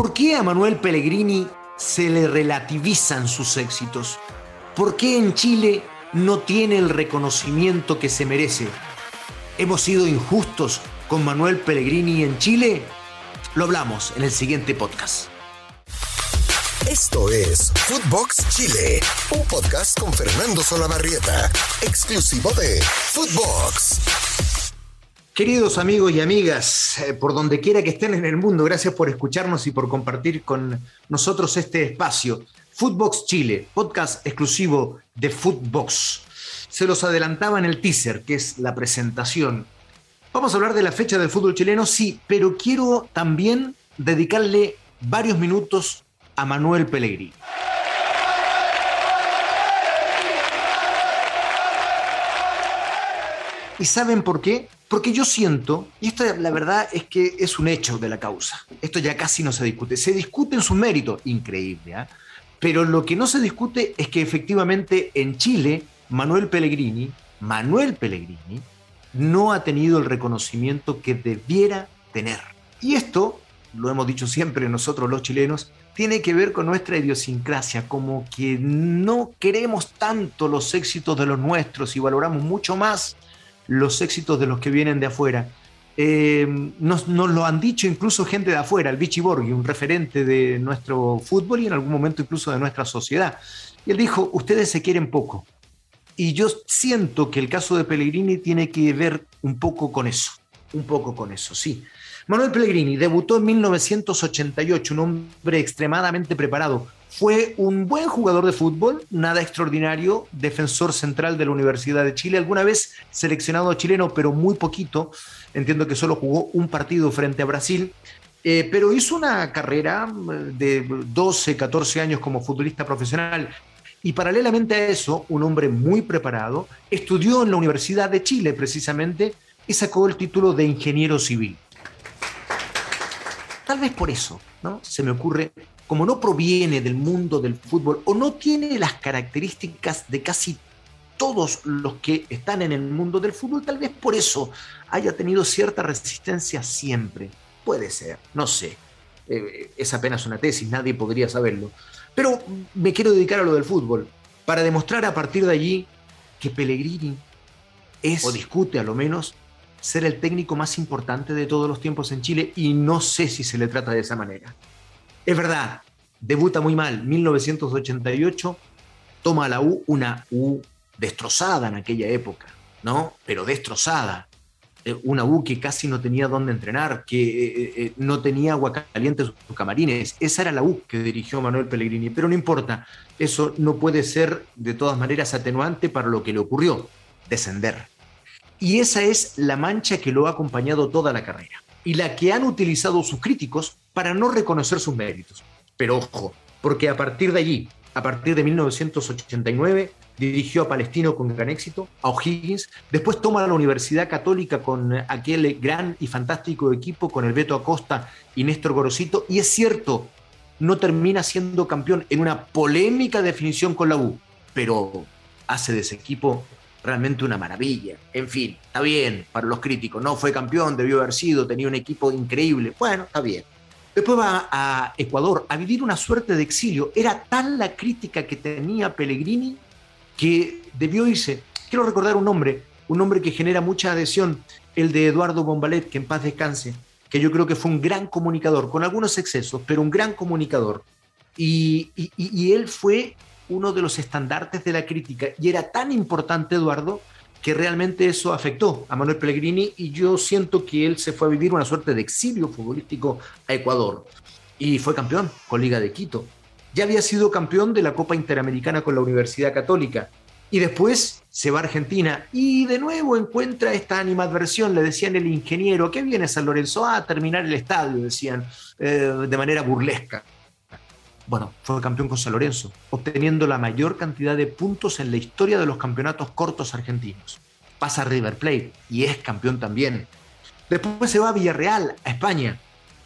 ¿Por qué a Manuel Pellegrini se le relativizan sus éxitos? ¿Por qué en Chile no tiene el reconocimiento que se merece? ¿Hemos sido injustos con Manuel Pellegrini en Chile? Lo hablamos en el siguiente podcast. Esto es Footbox Chile, un podcast con Fernando Solabarrieta, exclusivo de Footbox. Queridos amigos y amigas, eh, por donde quiera que estén en el mundo, gracias por escucharnos y por compartir con nosotros este espacio. Footbox Chile, podcast exclusivo de Footbox. Se los adelantaba en el teaser, que es la presentación. Vamos a hablar de la fecha del fútbol chileno, sí, pero quiero también dedicarle varios minutos a Manuel Pellegrini. ¿Y saben por qué? Porque yo siento, y esto la verdad es que es un hecho de la causa, esto ya casi no se discute, se discute en sus méritos, increíble, ¿ah? pero lo que no se discute es que efectivamente en Chile, Manuel Pellegrini, Manuel Pellegrini, no ha tenido el reconocimiento que debiera tener. Y esto, lo hemos dicho siempre nosotros los chilenos, tiene que ver con nuestra idiosincrasia, como que no queremos tanto los éxitos de los nuestros y valoramos mucho más los éxitos de los que vienen de afuera. Eh, nos, lo han dicho incluso gente de afuera, el Vichy Borghi, un referente de nuestro fútbol y en algún momento incluso de nuestra sociedad. Y él dijo, ustedes se quieren poco. Y yo siento que el caso de Pellegrini tiene que ver un poco con eso, un poco con eso, sí. Manuel Pellegrini debutó en 1988, un hombre extremadamente preparado. Fue un buen jugador de fútbol, nada extraordinario, defensor central de la Universidad de Chile, alguna vez seleccionado chileno, pero muy poquito. Entiendo que solo jugó un partido frente a Brasil. Eh, pero hizo una carrera eh, de 12, 14 años como futbolista profesional. Y paralelamente a eso, un hombre muy preparado, estudió en la Universidad de Chile precisamente y sacó el título de ingeniero civil. Tal vez por eso, ¿no? Se me ocurre, como no proviene del mundo del fútbol o no tiene las características de casi todos los que están en el mundo del fútbol, tal vez por eso haya tenido cierta resistencia siempre. Puede ser, no sé. Eh, es apenas una tesis, nadie podría saberlo. Pero me quiero dedicar a lo del fútbol, para demostrar a partir de allí que Pellegrini es, o discute a lo menos, ser el técnico más importante de todos los tiempos en Chile y no sé si se le trata de esa manera. Es verdad, debuta muy mal, 1988, toma la U, una U destrozada en aquella época, ¿no? Pero destrozada. Eh, una U que casi no tenía dónde entrenar, que eh, eh, no tenía agua caliente en sus camarines. Esa era la U que dirigió Manuel Pellegrini, pero no importa, eso no puede ser de todas maneras atenuante para lo que le ocurrió, descender. Y esa es la mancha que lo ha acompañado toda la carrera y la que han utilizado sus críticos para no reconocer sus méritos. Pero ojo, porque a partir de allí, a partir de 1989, dirigió a Palestino con gran éxito, a O'Higgins, después toma la Universidad Católica con aquel gran y fantástico equipo con el Beto Acosta y Néstor Gorosito, y es cierto, no termina siendo campeón en una polémica definición con la U, pero hace de ese equipo realmente una maravilla. En fin, está bien para los críticos. No fue campeón, debió haber sido, tenía un equipo increíble. Bueno, está bien. Después va a Ecuador a vivir una suerte de exilio. Era tan la crítica que tenía Pellegrini que debió irse. Quiero recordar un nombre, un nombre que genera mucha adhesión, el de Eduardo Bombalet, que en paz descanse, que yo creo que fue un gran comunicador, con algunos excesos, pero un gran comunicador. Y él fue uno de los estandartes de la crítica. Y era tan importante, Eduardo, que realmente eso afectó a Manuel Pellegrini y yo siento que él se fue a vivir una suerte de exilio futbolístico a Ecuador. Y fue campeón con Liga de Quito. Ya había sido campeón de la Copa Interamericana con la Universidad Católica. Y después se va a Argentina y de nuevo encuentra esta animadversión. Le decían el ingeniero, ¿qué viene San Lorenzo? a terminar el estadio, decían, eh, de manera burlesca. Bueno, fue campeón con San Lorenzo, obteniendo la mayor cantidad de puntos en la historia de los campeonatos cortos argentinos. Pasa a River Plate y es campeón también. Después se va a Villarreal, a España,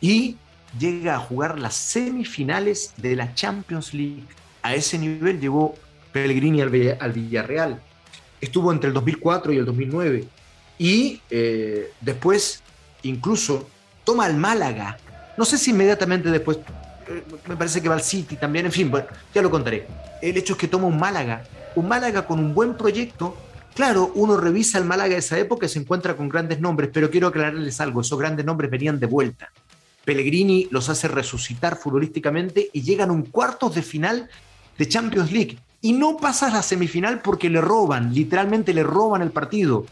y llega a jugar las semifinales de la Champions League. A ese nivel llegó Pellegrini al, Villarreal. Estuvo entre el 2004 y el 2009. Y eh, después incluso toma al Málaga. No sé si inmediatamente después me parece que va al City también, en fin, bueno, ya lo contaré. El hecho es que toma un Málaga, un Málaga con un buen proyecto. Claro, uno revisa el Málaga de esa época y se encuentra con grandes nombres, pero quiero aclararles algo, esos grandes nombres venían de vuelta. Pellegrini los hace resucitar futbolísticamente y llegan a un cuartos de final de Champions League. Y no pasas la semifinal porque le roban, literalmente le roban el partido.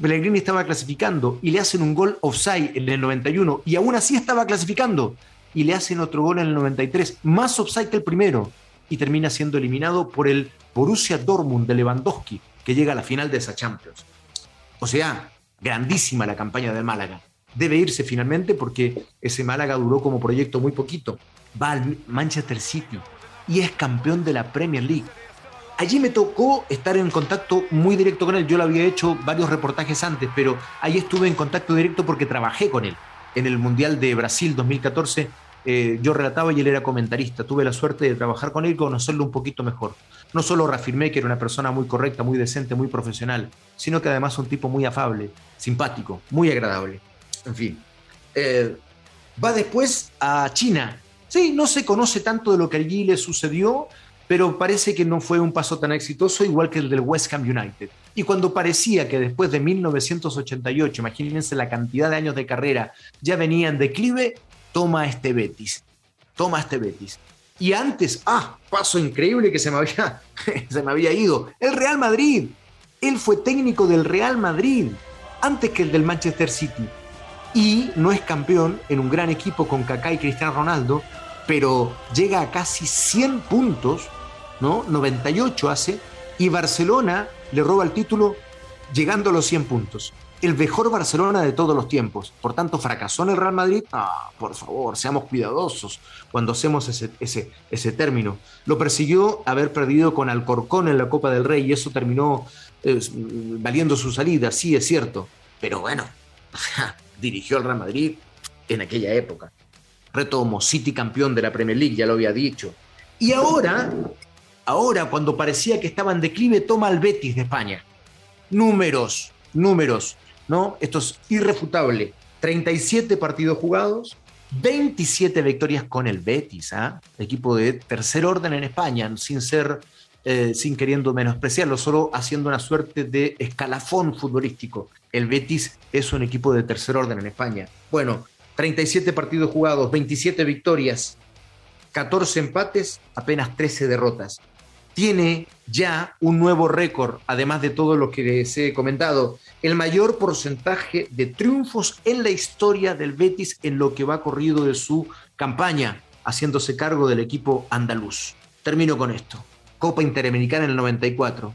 Pellegrini estaba clasificando y le hacen un gol offside en el 91 y aún así estaba clasificando y le hacen otro gol en el 93, más offside que el primero y termina siendo eliminado por el Borussia Dortmund de Lewandowski que llega a la final de esa Champions. O sea, grandísima la campaña del Málaga. Debe irse finalmente porque ese Málaga duró como proyecto muy poquito. Va al Manchester City y es campeón de la Premier League allí me tocó estar en contacto muy directo con él. Yo lo había hecho varios reportajes antes, pero ahí estuve en contacto directo porque trabajé con él. En el Mundial de Brasil 2014 eh, yo relataba y él era comentarista. Tuve la suerte de trabajar con él y conocerlo un poquito mejor. No solo reafirmé que era una persona muy correcta, muy decente, muy profesional, sino que además un tipo muy afable, simpático, muy agradable. En fin. Eh, va después a China. Sí, no se conoce tanto de lo que allí le sucedió, pero parece que no fue un paso tan exitoso igual que el del West Ham United. Y cuando parecía que después de 1988, imagínense la cantidad de años de carrera, ya venía en declive, toma este Betis. Toma este Betis. Y antes, ah, paso increíble que se me había, se me había ido, el Real Madrid. Él fue técnico del Real Madrid antes que el del Manchester City. Y no es campeón en un gran equipo con Kaká y Cristiano Ronaldo, pero llega a casi 100 puntos 98 hace, y Barcelona le roba el título llegando a los 100 puntos. El mejor Barcelona de todos los tiempos. Por tanto, fracasó en el Real Madrid. Ah, por favor, seamos cuidadosos cuando hacemos ese, ese, ese término. Lo persiguió haber perdido con Alcorcón en la Copa del Rey y eso terminó eh, valiendo su salida, sí es cierto. Pero bueno, dirigió al Real Madrid en aquella época. Retomo, City campeón de la Premier League, ya lo había dicho. Y ahora Ahora, cuando parecía que estaba en declive, toma al Betis de España. Números, números, ¿no? Esto es irrefutable. 37 partidos jugados, 27 victorias con el Betis, ¿ah? Equipo de tercer orden en España, sin ser, eh, sin queriendo menospreciarlo, solo haciendo una suerte de escalafón futbolístico. El Betis es un equipo de tercer orden en España. Bueno, 37 partidos jugados, 27 victorias, 14 empates, apenas 13 derrotas tiene ya un nuevo récord, además de todo lo que les he comentado, el mayor porcentaje de triunfos en la historia del Betis en lo que va corrido de su campaña, haciéndose cargo del equipo andaluz. Termino con esto. Copa Interamericana en el 94,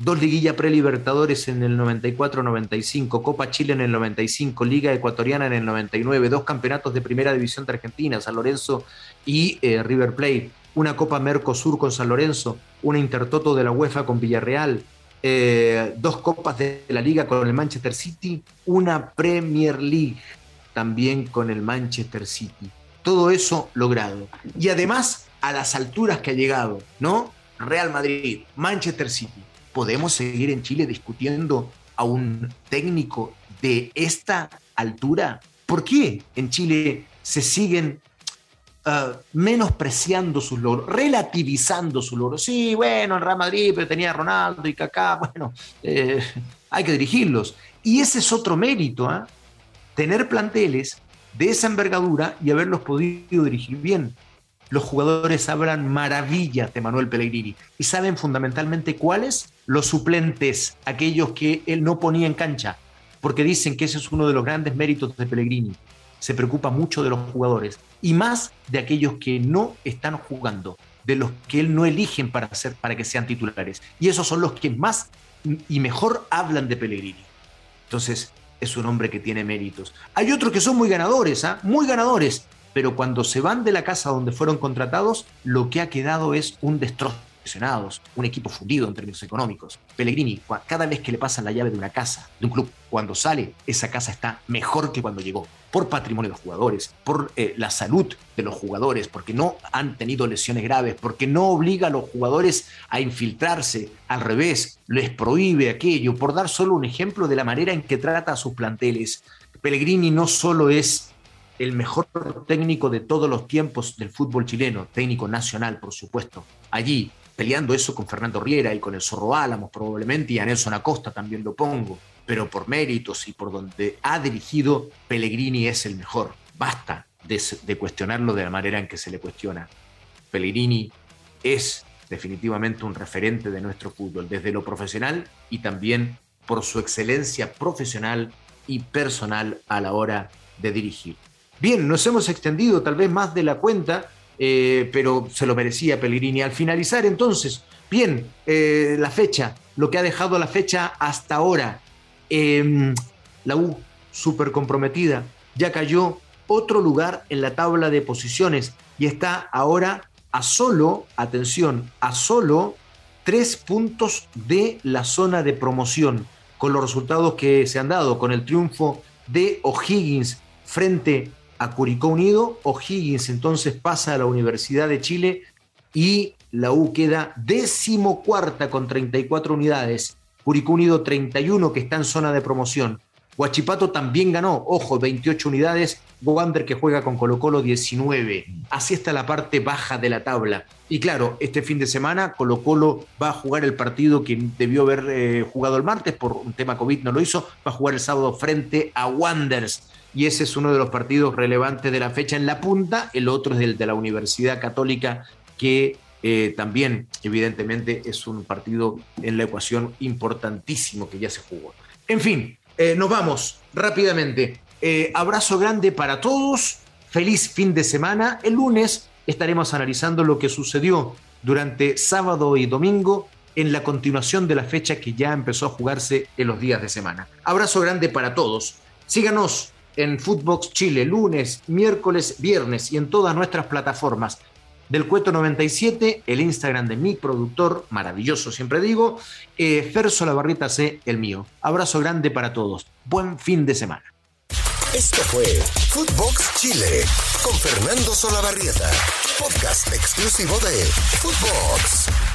dos liguillas prelibertadores en el 94-95, Copa Chile en el 95, Liga Ecuatoriana en el 99, dos campeonatos de primera división de Argentina, San Lorenzo y eh, River Plate, una Copa Mercosur con San Lorenzo, una Intertoto de la UEFA con Villarreal, eh, dos Copas de la Liga con el Manchester City, una Premier League también con el Manchester City. Todo eso logrado. Y además a las alturas que ha llegado, ¿no? Real Madrid, Manchester City. ¿Podemos seguir en Chile discutiendo a un técnico de esta altura? ¿Por qué en Chile se siguen Uh, menospreciando sus logros, relativizando sus logros. Sí, bueno, el Real Madrid, pero tenía Ronaldo y Kaká, bueno, eh, hay que dirigirlos. Y ese es otro mérito, ¿ah? tener planteles de esa envergadura y haberlos podido dirigir bien. Los jugadores hablan maravillas de Manuel Pellegrini y saben fundamentalmente cuáles los suplentes, aquellos que él no ponía en cancha, porque dicen que ese es uno de los grandes méritos de Pellegrini se preocupa mucho de los jugadores y más de aquellos que no están jugando, de los que él no eligen para, hacer, para que sean titulares. Y esos son los que más y mejor hablan de Pellegrini. Entonces, es un hombre que tiene méritos. Hay otros que son muy ganadores, ¿ah? muy ganadores, pero cuando se van de la casa donde fueron contratados, lo que ha quedado es un destrozo un equipo fundido en términos económicos. Pellegrini, cada vez que le pasan la llave de una casa, de un club, cuando sale, esa casa está mejor que cuando llegó, por patrimonio de los jugadores, por eh, la salud de los jugadores, porque no han tenido lesiones graves, porque no obliga a los jugadores a infiltrarse, al revés, les prohíbe aquello, por dar solo un ejemplo de la manera en que trata a sus planteles. Pellegrini no solo es el mejor técnico de todos los tiempos del fútbol chileno, técnico nacional, por supuesto. Allí, peleando eso con Fernando Riera y con el Zorro Álamos probablemente, y a Nelson Acosta también lo pongo, pero por méritos y por donde ha dirigido, Pellegrini es el mejor. Basta de, de cuestionarlo de la manera en que se le cuestiona. Pellegrini es definitivamente un referente de nuestro fútbol, desde lo profesional y también por su excelencia profesional y personal a la hora de dirigir. Bien, nos hemos extendido tal vez más de la cuenta, eh, pero se lo merecía Pellegrini. Al finalizar entonces, bien, eh, la fecha, lo que ha dejado la fecha hasta ahora, em, la U súper comprometida, ya cayó otro lugar en la tabla de posiciones y está ahora a solo, atención, a solo tres puntos de la zona de promoción, con los resultados que se han dado, con el triunfo de O'Higgins frente a Curicó Unido. O'Higgins entonces pasa a la Universidad de Chile y la U queda decimocuarta con 34 unidades. Curicó Unido 31 que está en zona de promoción. Huachipato también ganó, ojo, 28 unidades. Wander que juega con Colo Colo 19. Así está la parte baja de la tabla. Y claro, este fin de semana Colo Colo va a jugar el partido que debió haber eh, jugado el martes, por un tema COVID no lo hizo, va a jugar el sábado frente a Wanders. Y ese es uno de los partidos relevantes de la fecha en la punta. El otro es el de la Universidad Católica, que eh, también evidentemente es un partido en la ecuación importantísimo que ya se jugó. En fin, eh, nos vamos rápidamente. Eh, abrazo grande para todos. Feliz fin de semana. El lunes estaremos analizando lo que sucedió durante sábado y domingo en la continuación de la fecha que ya empezó a jugarse en los días de semana. Abrazo grande para todos. Síganos en Footbox Chile lunes, miércoles, viernes y en todas nuestras plataformas del Cueto 97, el Instagram de mi productor, maravilloso siempre digo, eh, Ferso La C, el mío. Abrazo grande para todos. Buen fin de semana. Esto fue Footbox Chile con Fernando Solabarrieta, podcast exclusivo de Footbox.